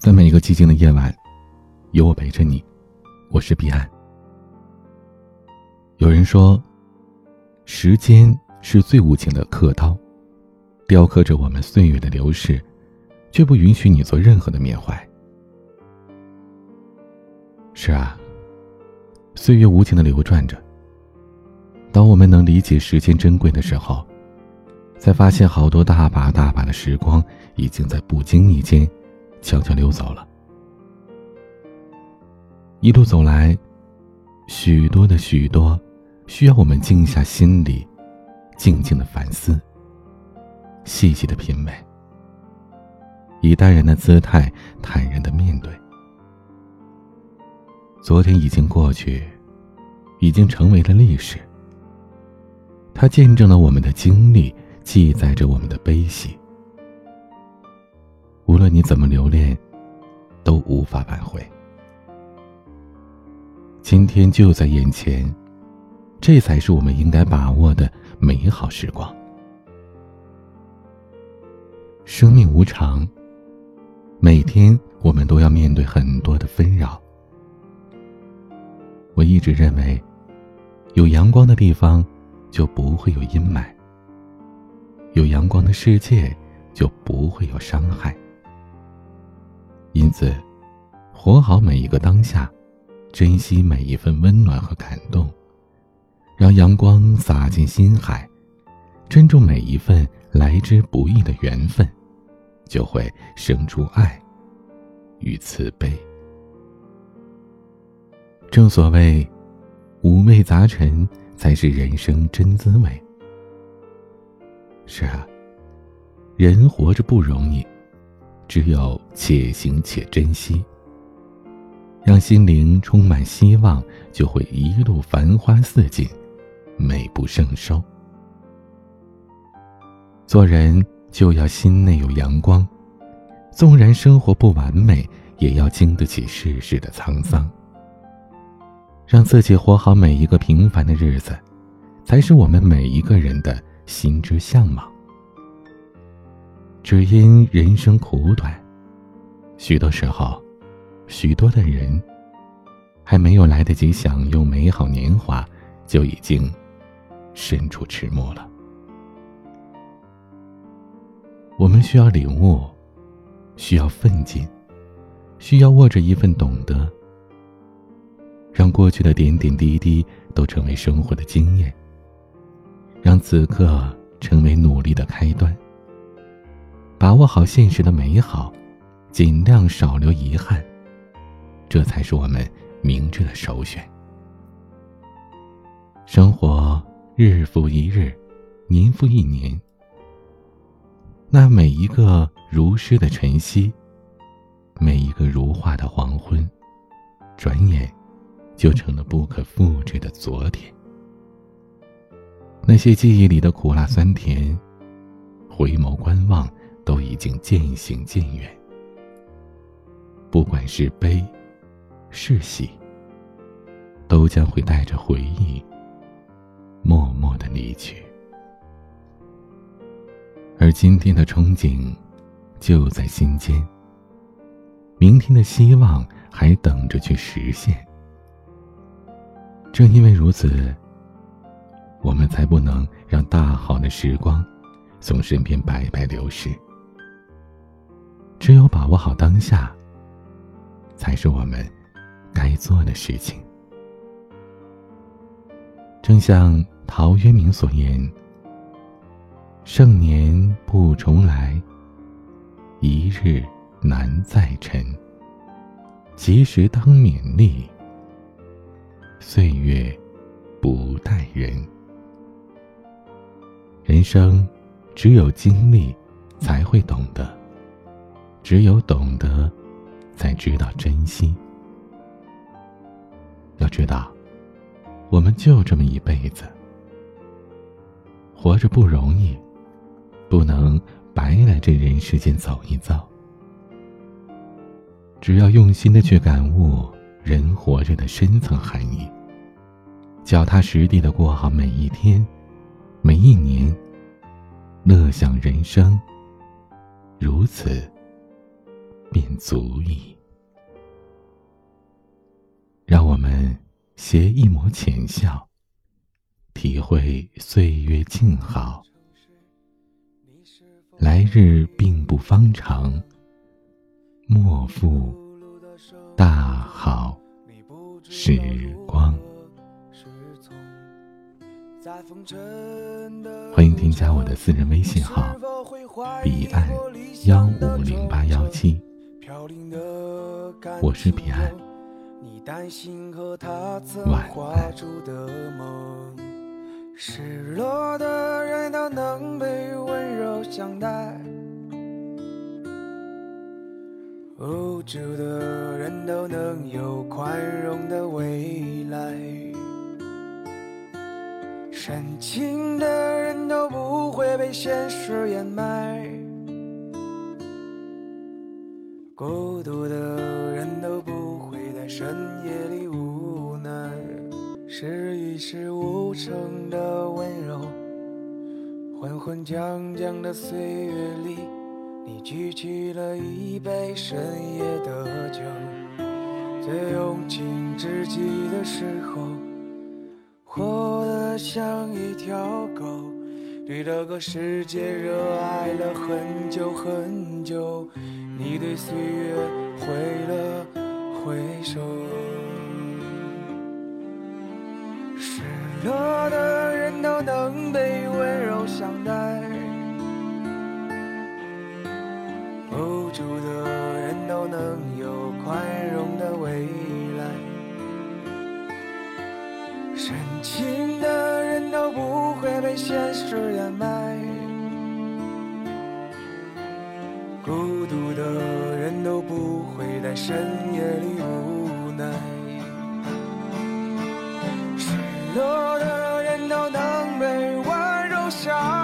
在每一个寂静的夜晚，有我陪着你。我是彼岸。有人说，时间是最无情的刻刀，雕刻着我们岁月的流逝，却不允许你做任何的缅怀。是啊，岁月无情的流转着。当我们能理解时间珍贵的时候，才发现好多大把大把的时光已经在不经意间。悄悄溜走了。一路走来，许多的许多，需要我们静下心里，静静的反思，细细的品味，以淡然的姿态，坦然的面对。昨天已经过去，已经成为了历史。它见证了我们的经历，记载着我们的悲喜。无论你怎么留恋，都无法挽回。今天就在眼前，这才是我们应该把握的美好时光。生命无常，每天我们都要面对很多的纷扰。我一直认为，有阳光的地方就不会有阴霾，有阳光的世界就不会有伤害。因此，活好每一个当下，珍惜每一份温暖和感动，让阳光洒进心海，珍重每一份来之不易的缘分，就会生出爱与慈悲。正所谓，五味杂陈才是人生真滋味。是啊，人活着不容易。只有且行且珍惜，让心灵充满希望，就会一路繁花似锦，美不胜收。做人就要心内有阳光，纵然生活不完美，也要经得起世事的沧桑。让自己活好每一个平凡的日子，才是我们每一个人的心之向往。只因人生苦短，许多时候，许多的人还没有来得及享用美好年华，就已经身处迟暮了。我们需要领悟，需要奋进，需要握着一份懂得，让过去的点点滴滴都成为生活的经验，让此刻成为努力的开端。把握好现实的美好，尽量少留遗憾，这才是我们明智的首选。生活日复一日，年复一年，那每一个如诗的晨曦，每一个如画的黄昏，转眼就成了不可复制的昨天。那些记忆里的苦辣酸甜，回眸观望。都已经渐行渐远。不管是悲，是喜，都将会带着回忆，默默的离去。而今天的憧憬，就在心间。明天的希望，还等着去实现。正因为如此，我们才不能让大好的时光，从身边白白流逝。只有把握好当下，才是我们该做的事情。正像陶渊明所言：“盛年不重来，一日难再晨。及时当勉励，岁月不待人。人生只有经历，才会懂得。”只有懂得，才知道珍惜。要知道，我们就这么一辈子，活着不容易，不能白来这人世间走一遭。只要用心的去感悟人活着的深层含义，脚踏实地的过好每一天、每一年，乐享人生，如此。便足矣。让我们携一抹浅笑，体会岁月静好。来日并不方长，莫负大好时光。欢迎添加我的私人微信号：彼岸幺五零八幺七。我是彼岸。晚安。失落的人都能被温柔相待，无助的人都能有宽容的未来，深情的人都不会被现实掩埋，孤独的人都不会在深夜里无奈。是一事无成的温柔，昏昏将将的岁月里，你举起了一杯深夜的酒，在用尽知己的时候，活得像一条狗，对这个世界热爱了很久很久，你对岁月挥了挥手。失落的人都能被会被现实掩埋，孤独的人都不会在深夜里无奈。失落的人都能被温柔相